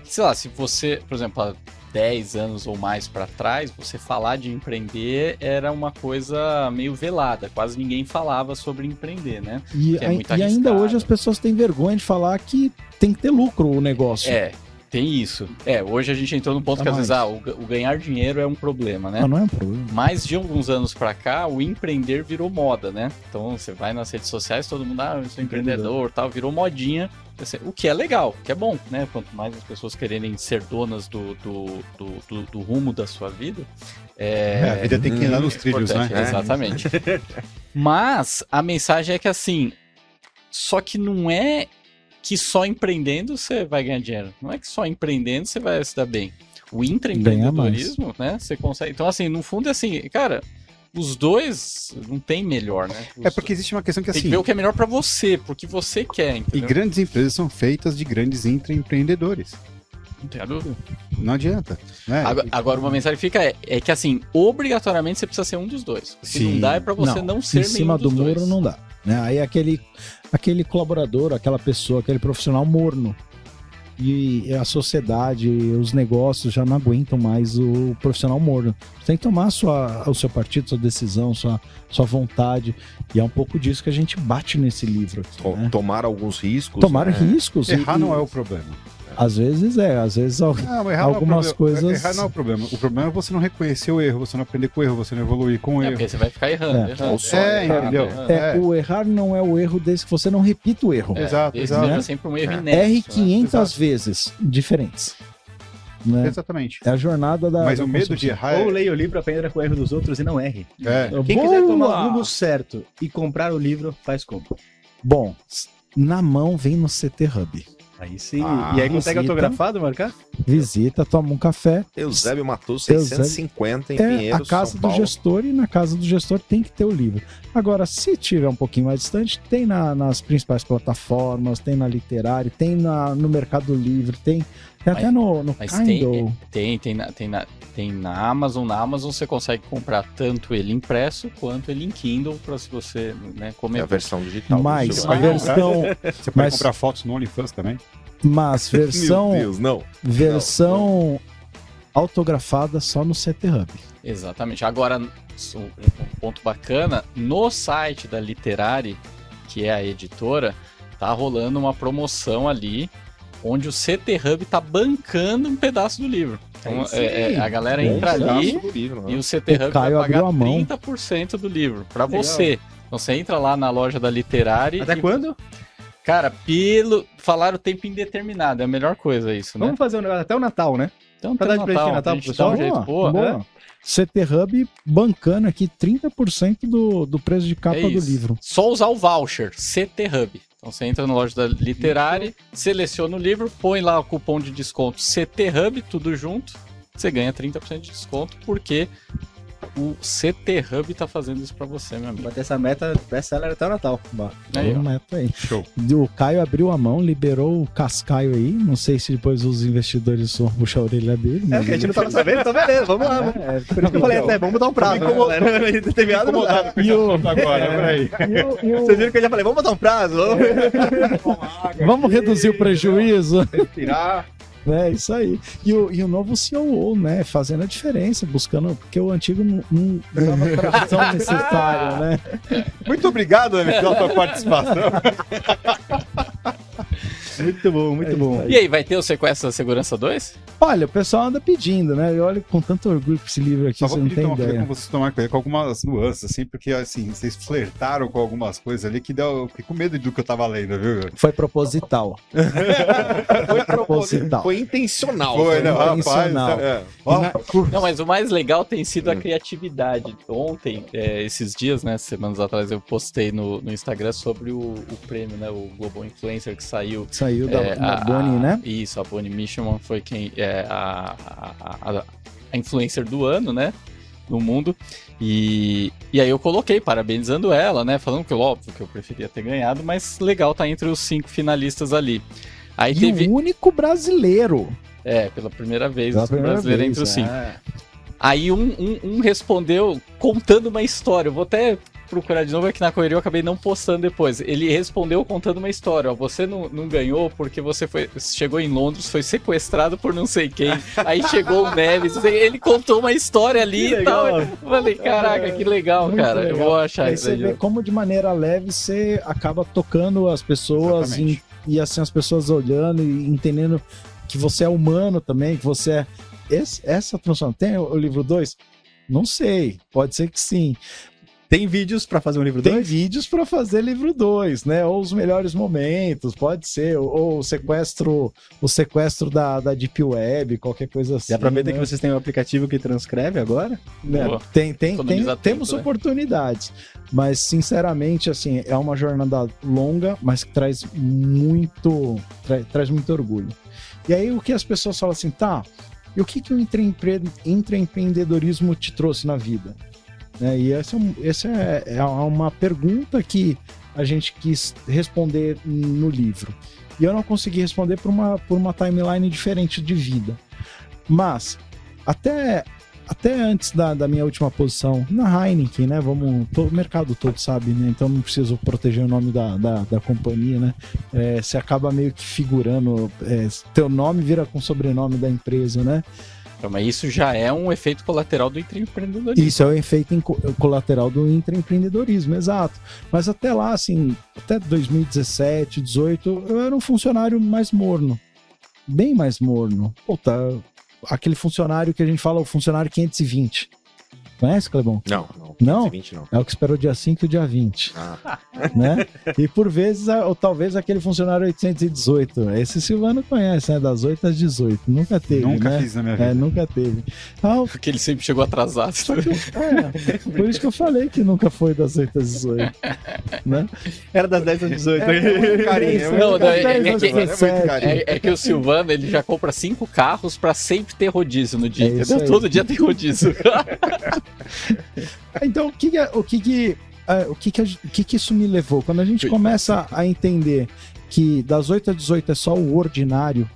Sei lá, se você, por exemplo, há 10 anos ou mais pra trás, você falar de empreender era uma coisa meio velada, quase ninguém falava sobre empreender, né? E, é muito e ainda hoje as pessoas têm vergonha de falar que tem que ter lucro o negócio. É, tem isso. É, hoje a gente entrou no ponto Tá que às vezes ah, o, o ganhar dinheiro é um problema, né? Mas não é um problema. Mas de alguns anos pra cá, o empreender virou moda, né? Então você vai nas redes sociais, todo mundo, ah, eu sou empreendedor, tal, virou modinha. Assim, O que é legal, o que é bom, né? Quanto mais as pessoas quererem ser donas do, do, do, do- do rumo da sua vida. É, É, a vida tem que andar nos trilhos, né? importante, Exatamente. Mas a mensagem é que assim, só que não é que só empreendendo você vai ganhar dinheiro. Não é que só empreendendo você vai se dar bem. O intraempreendedorismo, né? Você consegue. Então, assim, no fundo é assim, cara, os dois não tem melhor, né? Os- É porque existe uma questão que tem assim, que ver o que é melhor pra você, porque você quer, e entendeu? grandes empresas são feitas de grandes intraempreendedores. Não tem a dúvida. Não adianta. Né? Agora, agora, uma mensagem fica é, é que assim, obrigatoriamente você precisa ser um dos dois. Sim. não dá é pra você não, ser em cima nenhum do dos muro dois. não dá. Né? Aí aquele, aquele colaborador, aquela pessoa, aquele profissional morno. e a sociedade, os negócios já não aguentam mais o profissional morno. Você tem que tomar a sua, o seu partido, sua decisão, sua, sua vontade. E é um pouco disso que a gente bate nesse livro. Aqui, né? Tomar alguns riscos. Tomar né? riscos. e- Errar não é o problema. Às vezes é, às vezes al- Não, errar Algumas não é coisas- Errar não é o problema. O problema é você não reconhecer o erro, você não aprender com o erro, você não evoluir com o É erro. porque você vai ficar errando, É. errando. Ou só É, errar, entendeu? né? é, É. o errar não é o erro desde que você não repita o erro. Exato, exato. seja sempre um erro É. inédito. Erre né? 500 Exato. vezes diferentes. Né? Exatamente. É a jornada da. Mas da o medo de errar Ou é... leia o livro, aprenda com o erro dos outros e não erre. é. Quem Boa! quiser tomar o rumo certo e comprar o livro, faz como? Bom, na mão vem no CT Hub. Aí sim. Ah, e aí consegue visita. autografado, marcar? Visita, toma um café. Eusébio matou Eusébio- 650 em É a casa São do Paulo. gestor e na casa do gestor tem que ter o livro. Agora, se tiver um pouquinho mais distante, tem na- nas principais plataformas, tem na Literária, tem na, no Mercado Livre, tem, tem até no, no Mas Kindle. tem, tem, tem, na, tem, na, tem na Amazon. Na Amazon você consegue comprar tanto ele impresso quanto ele em Kindle para se você né, É comer. a versão digital. do Mas a versão, Você pode Mas- comprar fotos no OnlyFans também. mas versão, Meu Deus, não. versão autografada só no CT Hub. Exatamente. Agora, um um ponto bacana, no site da Literari, que é a editora, tá rolando uma promoção ali onde o CT Hub tá bancando um pedaço do livro. Então, Aí sim. é- é, a galera entra ali livro, né? e o CT O Hub Caio vai pagar abriu a mão. 30% do livro para você. Então você entra lá na loja da Literari Até e, quando? cara, pelo falar o tempo indeterminado, é a melhor coisa isso, né? Vamos fazer um negócio até o Natal, né? Então pra dar de presente de Natal pro dá um pessoal? jeito, boa. boa. CT Hub bancando aqui 30% do, do preço de capa É do livro. Só usar o voucher CT Hub. Então você entra na loja da Literari, seleciona o livro, põe lá o cupom de desconto CT Hub, tudo junto, você ganha 30% de desconto, porque o CT Hub tá fazendo isso pra você, meu amigo. Bater essa meta best-seller até o Natal. Bah. Aí. Vamos meta aí. Show. O Caio abriu a mão, liberou o cascaio aí. Não sei se depois os investidores vão puxar a orelha dele. É, porque a gente não tava sabendo, então beleza, vamos lá. vamos. É, Por isso que eu falei até, vamos botar um prazo. né, galera? Determinado não dá. E o- Agora, peraí. e o- e o- Vocês viram que eu já falei, vamos botar um prazo? vamos. Vamos reduzir o prejuízo. Tirar. É isso aí. E o, e o novo COO, né? Fazendo a diferença, buscando. Porque o antigo não, não dava tração necessária, né? Muito obrigado, Emi, pela sua participação. Muito bom, muito bom. E aí, vai ter o Sequestro da Segurança 2? Olha, o pessoal anda pedindo, né? Eu olho com tanto orgulho pra esse livro aqui, Só você não pedir tem então, ideia. com vocês tomar com algumas nuances, assim, porque assim, vocês flertaram com algumas coisas ali que deu. Eu fiquei com medo do que eu tava lendo, viu? Foi proposital. Foi proposital. Foi intencional. Foi, rapaz. intencional. É. E Ó, na- Não, mas o mais legal tem sido a criatividade. Ontem, é, esses dias, né, semanas atrás, eu postei no, no Instagram sobre o, o prêmio, né, o Global Influencer que saiu Saiu da, É, da a- Bonnie, né? Isso, a Bonnie Mishman foi quem é a, a, a- a influencer do ano, né? No mundo. E, e aí eu coloquei, parabenizando ela, né? Falando que, óbvio, que eu preferia ter ganhado, mas legal tá entre os cinco finalistas ali. Aí E teve. o único brasileiro. É, pela primeira vez, Pela o primeira brasileiro vez, entre os é. cinco. Aí um, um, um respondeu contando uma história. Eu vou até procurar de novo aqui na correria, eu acabei não postando depois. Ele respondeu contando uma história. Ó, você não, não ganhou porque você foi, chegou em Londres, foi sequestrado por não sei quem. Aí chegou o Neves. Ele contou uma história ali Que e tal. legal. Eu Falei, caraca, que legal, Muito cara. Eu legal. vou achar Aí isso você aí. vê ó. como de maneira leve você acaba tocando as pessoas e, e assim as pessoas olhando e entendendo que você é humano também, que você é. Esse- essa transformação. Tem o, o livro 2? Não sei, pode ser que sim. Tem vídeos pra fazer um livro Tem 2? vídeos para fazer livro 2, né? Ou os melhores momentos, pode ser. Ou, ou o sequestro, o sequestro da, da Deep Web, qualquer coisa assim. Dá pra ver né? que vocês têm um aplicativo que transcreve agora? né? Boa. Tem, tem, tem, tempo, temos né? oportunidades. Mas, sinceramente, assim, é uma jornada longa, mas que traz muito, tra- traz muito orgulho. E aí, o que as pessoas falam assim, tá, e o que, que o intraempre- intraempreendedorismo te trouxe na vida? Né? E essa, é essa é, é uma pergunta que a gente quis responder no livro. E eu não consegui responder por uma, por uma timeline diferente de vida. Mas, até até antes da, da minha última posição na Heineken, né? Vamos, to- o mercado todo sabe, né? Então não preciso proteger o nome da, da, da companhia, né? É, você acaba meio que figurando, é, teu nome vira com o sobrenome da empresa, né? Então, mas isso já é um efeito colateral do empreendedorismo. Isso é o efeito em co- colateral do intraempreendedorismo, exato. Mas até lá, assim, até 2017, 18, eu era um funcionário mais morno. Bem mais morno. Puta, aquele funcionário que a gente fala, o funcionário 520. Conhece, Clebão? Não, não. Não? 20 não. É o que esperou dia 5 e o dia 20, Ah, né? e por vezes, ou talvez aquele funcionário 818. Esse Silvano conhece, né? Das 8 às 18. Nunca teve, Nunca né? fiz na minha vida. É, nunca teve. Ah, o Porque ele sempre chegou atrasado. é, por isso que eu falei que nunca foi das 8 às 18. Né? Era das 10 às 18. carinho, Isso, não, não, é- das é 10 às que- é muito 17. carinho. É, é que o Silvano ele já compra cinco carros pra sempre ter rodízio no dia, É. Todo dia tem rodízio. Então, o que que, o que, que, é, o que, que, o que que isso me levou? Quando a gente começa a entender que das 8 às 18 é só o ordinário,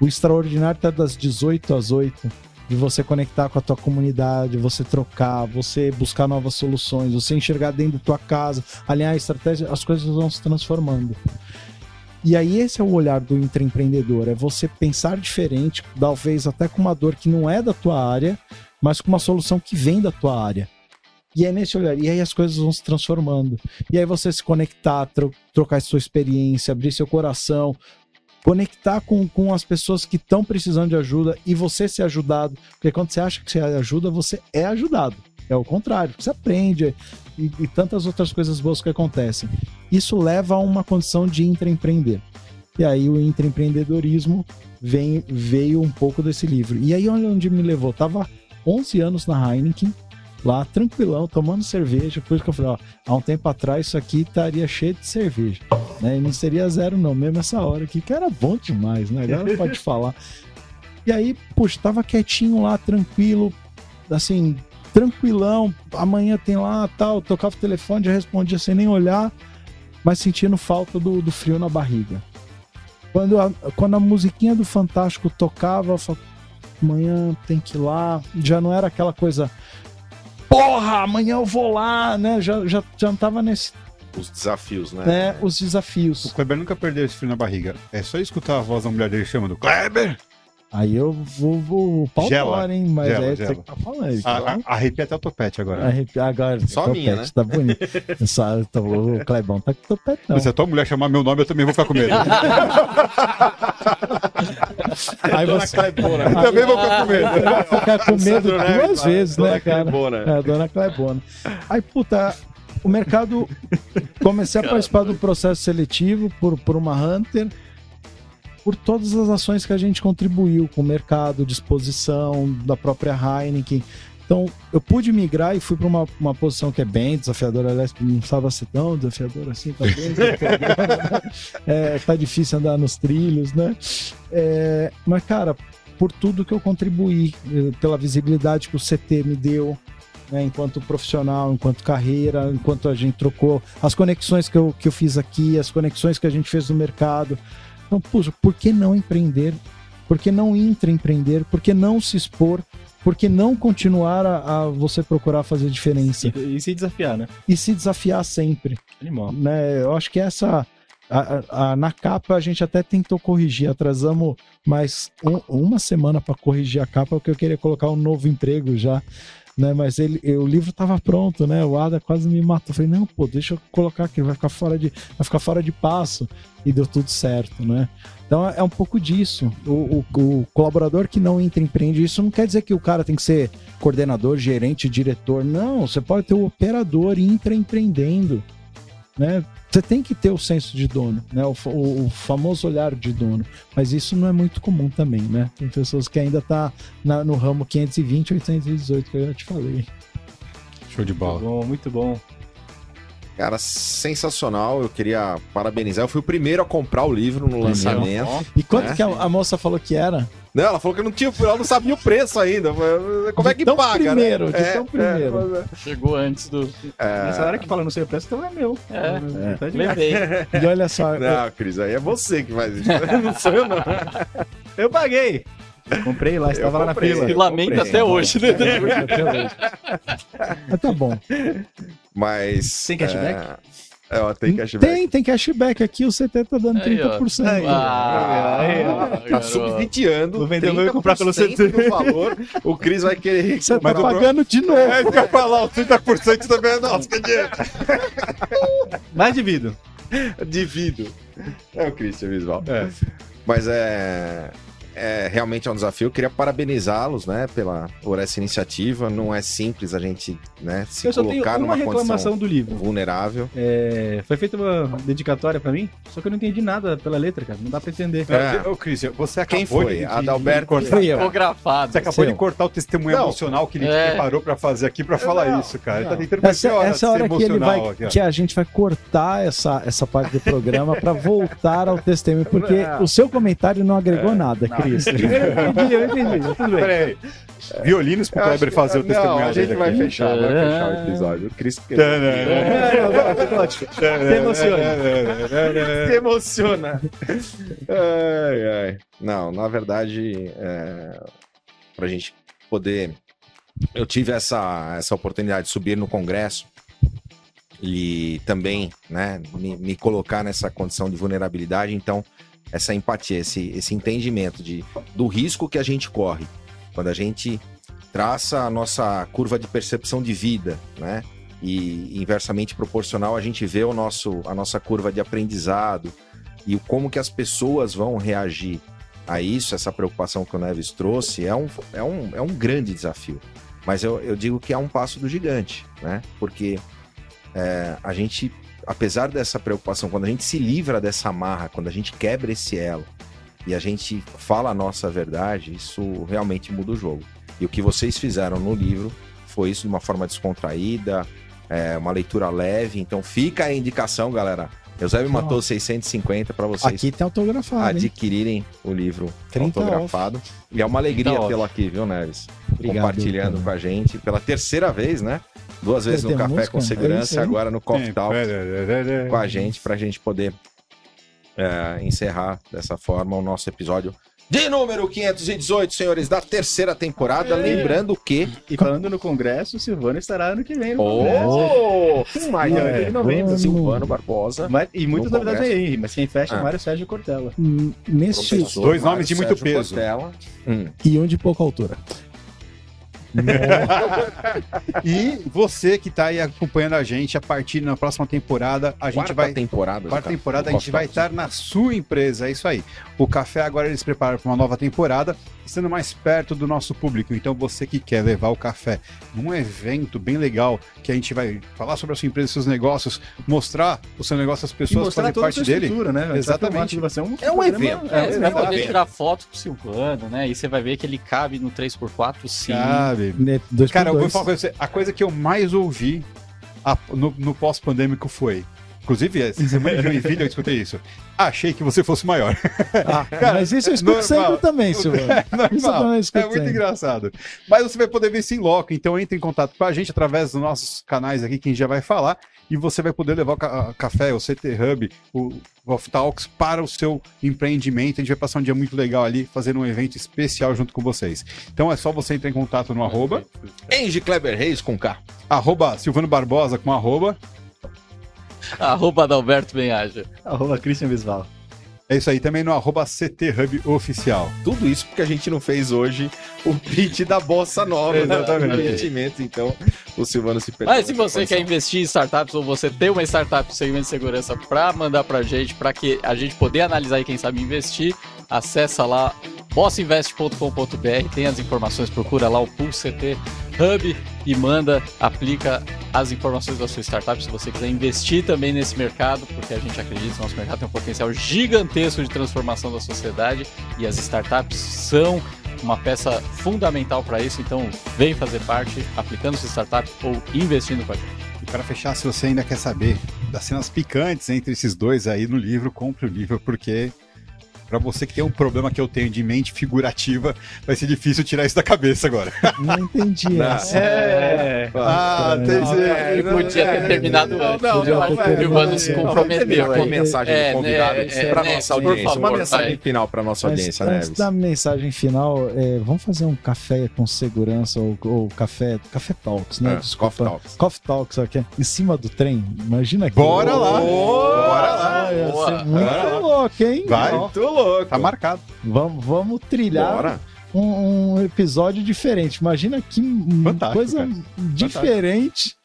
o extraordinário tá das 18 às 8, de você conectar com a tua comunidade, você trocar, você buscar novas soluções, você enxergar dentro da tua casa, alinhar a estratégia, as coisas vão se transformando. E aí esse é o olhar do intraempreendedor, é você pensar diferente, talvez até com uma dor que não é da tua área, mas com uma solução que vem da tua área. E é nesse olhar. E aí as coisas vão se transformando. E aí você se conectar, tro- trocar sua experiência, abrir seu coração, conectar com, com as pessoas que estão precisando de ajuda e você ser ajudado. Porque quando você acha que você ajuda, você é ajudado. É o contrário. Você aprende e, e tantas outras coisas boas que acontecem. Isso leva a uma condição de intraempreender. E aí o intraempreendedorismo vem, veio um pouco desse livro. E aí olha onde me levou. Tava 11 anos na Heineken, lá tranquilão, tomando cerveja. Por isso que eu falei, ó, há um tempo atrás isso aqui estaria cheio de cerveja. Né? E não seria zero, não, mesmo essa hora aqui, que era bom demais, né? Agora pode falar. E aí, puxa, tava quietinho lá, tranquilo, assim, tranquilão. Amanhã tem lá, tal, tocava o telefone, já respondia sem nem olhar, mas sentindo falta do, do frio na barriga. Quando a, quando a musiquinha do Fantástico tocava, eu falava, amanhã tem que ir lá. Já não era aquela coisa, porra, amanhã eu vou lá, né? Já, já, já não tava nesse, os desafios, né? né, os desafios. O Kleber nunca perdeu esse frio na barriga. É só escutar a voz da mulher dele chamando Kleber. Aí eu vou, vou o pau Gela, tora, hein? Mas gela, é você gela. que tá falando. A- a- Arrepia até o topete agora. Arrepia- Agora, Só a topete, minha, né? Tá bonito. Só, tô, o Clebão tá com topetão. Se a tua mulher chamar meu nome, eu também vou ficar com medo. Aí você eu também vou ficar com medo. vai ficar com medo duas vezes, né, cara? Clebona. É, a dona Clebona. Aí, puta, o mercado. Comecei a participar do processo seletivo por, por uma Hunter, por todas as ações que a gente contribuiu com o mercado, disposição da própria Heineken. Então, eu pude migrar e fui para uma, uma posição que é bem desafiadora. Aliás, não precisava ser tão desafiadora assim, tá bem né? É, tá difícil andar nos trilhos, né? É, mas, cara, por tudo que eu contribuí, eh, pela visibilidade que o CT me deu, né, enquanto profissional, enquanto carreira, enquanto a gente trocou, as conexões que eu, que eu fiz aqui, as conexões que a gente fez no mercado. Então, puxa, por que não empreender? Por que não intraempreender? Por que não se expor? Por que não continuar a, a você procurar fazer diferença? E, e se desafiar, né? E se desafiar sempre Animal. né? Eu acho que essa. a- a- na capa a gente até tentou corrigir, atrasamos mais um- uma semana para corrigir a capa, porque eu queria colocar um novo emprego já, né? Mas ele, o livro tava pronto, né? O Ada quase me matou. Falei, não, pô, deixa eu colocar aqui, vai ficar fora de, vai ficar fora de passo. E deu tudo certo, né? Então é um pouco disso. O, o- o colaborador que não entra empreende, isso não quer dizer que o cara tem que ser coordenador, gerente, diretor. Não, você pode ter o operador intraempreendendo. Né? Você tem que ter o senso de dono, né? O, o- o famoso olhar de dono. Mas isso não é muito comum também, né? Tem pessoas que ainda tá na- no ramo 520, 818, que eu já te falei. Show de Muito bola. bom, muito bom. Cara, sensacional. Eu queria parabenizar. Eu fui o primeiro a comprar o livro no lançamento. E quanto É. que a, a moça falou que era? Não, ela falou que não tinha, ela não sabia o preço ainda. Como é que paga, primeiro, né? de tão primeiro. Chegou antes do. Nessa hora que fala não sei o preço, então é meu. É. Tá de graça. Levei. E olha só, eu- Não, Cris, aí é você que faz isso. não sou eu, não. Eu paguei. Comprei lá, estava lá na fila. E lamenta comprei. até hoje, né? Até hoje. Mas tá bom. Mas. Tem cashback? É, ó, tem cashback. Tem, tem cashback aqui, o CT tá dando Aí, ó. 30%. Aí, Ah, Aí, ó. Tá garoto. subsidiando. O vendedor vai comprar pelo 30% do valor. O Cris vai querer. Você tá Mas o pagando de novo. É, isso que eu ia falar, os 30% também é nosso, que dinheiro. Mais divido. Divido. É o Christian Visual. É. Mas é, é realmente é um desafio. Eu queria parabenizá-los, né, pela, por essa iniciativa. Não é simples a gente, né, se Eu só tenho colocar uma numa reclamação condição do livro. vulnerável. É, foi feita uma dedicatória pra mim, só que eu não entendi nada pela letra, cara. Não dá pra entender. É. Ô, Cristian, você acabou Quem foi? de- Adalberto? de cortar-. Fotografado. Você acabou Seu. de cortar o testemunho Não. emocional que ele É. preparou pra fazer aqui pra falar Não. isso, cara. Ele tá Não. tentando Essa, fazer essa é a hora que ele emocional vai, aqui, que a gente vai cortar essa, essa parte do programa pra voltar ao testemunho, porque Não. o seu comentário não agregou nada, Cris. Eu entendi, eu entendi. Tudo bem. Peraí. Violinos pro Kleber fazer o testemunho Não, a gente vai aqui. fechar, vai É. fechar o episódio. O Cris É, ótimo. Se emociona. se emociona. Ai, ai. Não, na verdade, é, pra gente poder. Eu tive essa, essa oportunidade de subir no Congresso e também né, me, me colocar nessa condição de vulnerabilidade. Então, essa empatia, esse, esse entendimento de, do risco que a gente corre quando a gente traça a nossa curva de percepção de vida, né? E inversamente proporcional a gente vê o nosso, a nossa curva de aprendizado e como que as pessoas vão reagir a isso, essa preocupação que o Neves trouxe, é um, é um, é um grande desafio. Mas eu, eu digo que é um passo do gigante, né? Porque é, a gente, apesar dessa preocupação, quando a gente se livra dessa amarra, quando a gente quebra esse elo e a gente fala a nossa verdade, isso realmente muda o jogo. E o que vocês fizeram no livro foi isso de uma forma descontraída, é, uma leitura leve. Então fica a indicação, galera. Eusébio Ó. matou 650 para vocês Aqui tem autografado, hein? adquirirem o livro 30 autografado. E é uma alegria 30 off. tê-lo aqui, viu, Neves? Obrigado, Compartilhando Wilton. com a gente pela terceira vez, né? Duas vezes no Café música? com É Segurança aí. agora no Coffee É, Talk com a gente, pra gente poder é, encerrar dessa forma o nosso episódio de número 518, senhores, da terceira temporada. Lembrando que. E falando no Congresso, o Silvano estará ano que vem no Congresso. Oh! Em maio É, de novembro, vamos. Silvano Barbosa. Mas- e muitas No novidades aí, mas quem fecha é Ah. Mário Sérgio Cortella. Hum, Nesse Professor Dois Mário nomes de muito Sérgio peso. Cortella. Hum. e um de pouca altura. E você que tá aí acompanhando a gente, a partir da próxima temporada, a gente Quarta vai. temporada. Quarta Café- temporada a gente vai estar na sua empresa, é isso aí. O café agora eles preparam para uma nova temporada, sendo mais perto do nosso público. Então você que quer levar o café num evento bem legal, que a gente vai falar sobre a sua empresa, seus negócios, mostrar o seu negócio às E pessoas mostrar a parte sua dele. estrutura, né? Exatamente. Vai ser um, É um evento. É, É, você um vai evento. poder tirar foto com o Silvano, né? E você vai ver que ele cabe no 3x4 sim. Sabe? Ne- Dois Cara, por eu vou falar pra você, a coisa que eu mais ouvi a- no, no pós-pandêmico foi. Inclusive, essa semana de Joinville eu escutei isso. Achei que você fosse maior. Ah, mas isso eu escuto normal. sempre também, Silvano. Isso eu escuto É muito sempre. engraçado. Mas você vai poder ver isso em loco. Então entre em contato com a gente através dos nossos canais aqui, que a gente já vai falar. E você vai poder levar o ca- café, o CT Hub, o Off Talks para o seu empreendimento. A gente vai passar um dia muito legal ali, fazendo um evento especial junto com vocês. Então é só você entrar em contato no arroba, Enge Kleber Reis com K. arroba Silvano Barbosa com arroba. Arroba Adalberto Benhaja. Arroba Christian Bisval. É isso aí, também no arroba CT Hub Oficial. Tudo isso porque a gente não fez hoje o pitch da Bossa Nova. né? Exatamente. Investimento, então o Silvano se perdeu. Mas se você quer investir em startups ou você tem uma startup segmento de segurança para mandar pra gente, para que a gente poder analisar e quem sabe investir, acessa lá bossinvest.com.br, tem as informações, procura lá o Pulse CT Hub e manda, aplica as informações da sua startup se você quiser investir também nesse mercado, porque a gente acredita que o nosso mercado tem um potencial gigantesco de transformação da sociedade e as startups são uma peça fundamental para isso, então vem fazer parte aplicando sua startup ou investindo com a gente. E para fechar, se você ainda quer saber das cenas picantes entre esses dois aí no livro, compre o livro, porque Pra você que tem um problema que eu tenho de mente figurativa, vai ser difícil tirar isso da cabeça agora. Não entendi Não. essa. É. Ah, Não, entendi. Ele podia ter terminado antes. não, não, vai, terminado Giovanni se antes. comprometeu terminar com a aí. mensagem É, do convidado né, para é, né, nossa por audiência. favor, Uma mensagem vai. final pra nossa audiência, antes Neves. da mensagem final, é, vamos fazer um café com segurança ou, ou café, café talks, né? É, Desculpa. Coffee Talks. Coffee talks aqui, em cima do trem. Imagina aqui. Bora lá! Bora lá! Ah, ia Boa. ser muito louco, hein? Vai. Muito louco. Tá marcado. Vamos, vamos trilhar Bora. um, um episódio diferente. Imagina que Fantástico, coisa cara. diferente.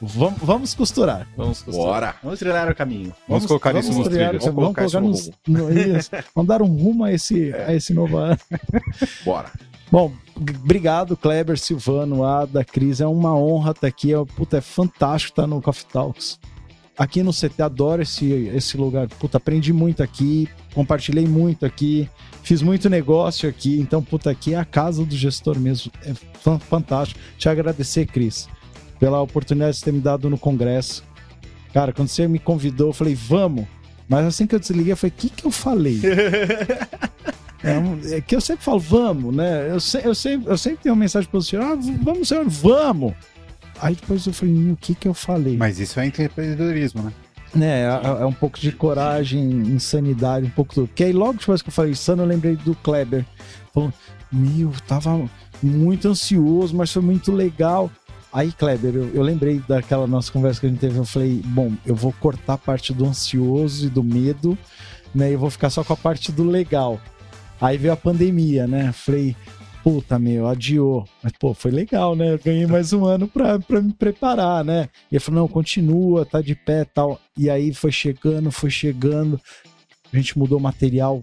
Vamos, vamos costurar. Vamos costurar. Bora. Vamos trilhar o caminho. Vamos, colocar isso nos trilhar- trilhos. Vamos Vamos colocar nos, no, isso. Vamos dar um rumo a esse, a esse novo ano. Bora. Bom, obrigado, Kleber, Silvano, Ada, Cris. É uma honra estar aqui. É, puta, é fantástico estar no Coffee Talks. Aqui no CT, adoro esse, esse lugar. Puta, aprendi muito aqui, compartilhei muito aqui, fiz muito negócio aqui. Então, puta, aqui é a casa do gestor mesmo. É fan- fantástico. Te agradecer, Cris, pela oportunidade de você ter me dado no congresso. Cara, quando você me convidou, eu falei, vamos. Mas assim que eu desliguei, eu falei, o que, que eu falei? É, é que eu sempre falo, vamos, né? Eu, se- eu, sempre, eu sempre tenho uma mensagem positiva, ah, vamos, senhor, vamos! Aí depois eu falei, "Ih, o que que eu falei? Mas isso é empreendedorismo, né? Né, é, é um pouco de coragem, insanidade, um pouco do. Porque aí logo depois que eu falei insano, eu lembrei do Kleber. Falando, meu, tava muito ansioso, mas foi muito legal. Aí, Kleber, eu, eu lembrei daquela nossa conversa que a gente teve. Eu falei, bom, eu vou cortar a parte do ansioso e do medo, né? Eu vou ficar só com a parte do legal. Aí veio a pandemia, né? Falei, puta, meu, adiou. Mas, pô, foi legal, né? Eu ganhei mais um ano pra, pra me preparar, né? E ele falou, não, continua, tá de pé tal. E aí foi chegando, foi chegando. A gente mudou material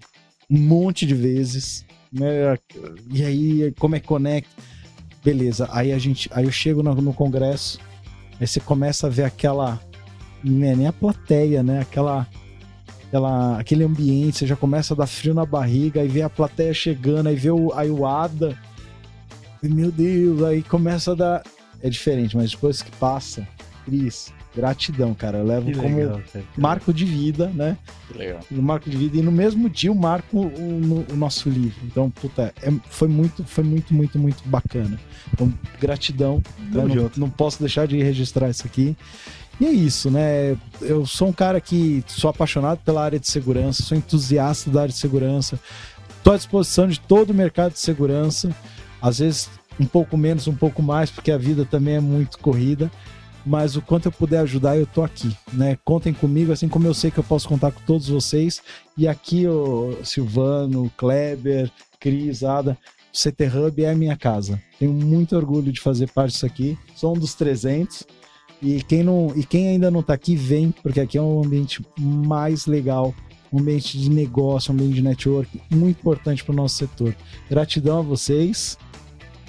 um monte de vezes, né? E aí, como é que conecta? Beleza, aí a gente, aí eu chego no, no congresso, aí você começa a ver aquela, né, nem a plateia, né? Aquela, aquela, aquele ambiente, você já começa a dar frio na barriga, aí vê a plateia chegando, aí vê o, aí o Ada, e, meu Deus, aí começa a dar, é diferente, mas depois que passa, Cris, gratidão, cara, eu levo como marco de vida, né? Que legal. o marco de vida e no mesmo dia eu marco o, no- o nosso livro. Então, puta, é- foi muito, foi muito, muito, muito bacana. Então, gratidão. Tamo né? não, junto. não posso deixar de registrar isso aqui. E é isso, né? Eu sou um cara que sou apaixonado pela área de segurança, sou entusiasta da área de segurança, estou à disposição de todo o mercado de segurança, às vezes um pouco menos, um pouco mais, porque a vida também é muito corrida mas o quanto eu puder ajudar, eu tô aqui, né? Contem comigo, assim como eu sei que eu posso contar com todos vocês. E aqui o Silvano, Kleber, Cris, Ada, o CT Hub é a minha casa. Tenho muito orgulho de fazer parte disso aqui. Sou um dos 300. E quem, não, e quem ainda não tá aqui, vem, porque aqui é um ambiente mais legal, um ambiente de negócio, um ambiente de network, muito importante para o nosso setor. Gratidão a vocês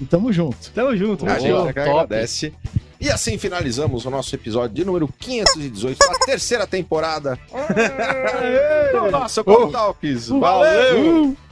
e tamo junto. Tamo junto. A gente Boa, agradece. E assim finalizamos o nosso episódio de número 518 da terceira temporada do nosso Coffee Talks. Valeu! Uh!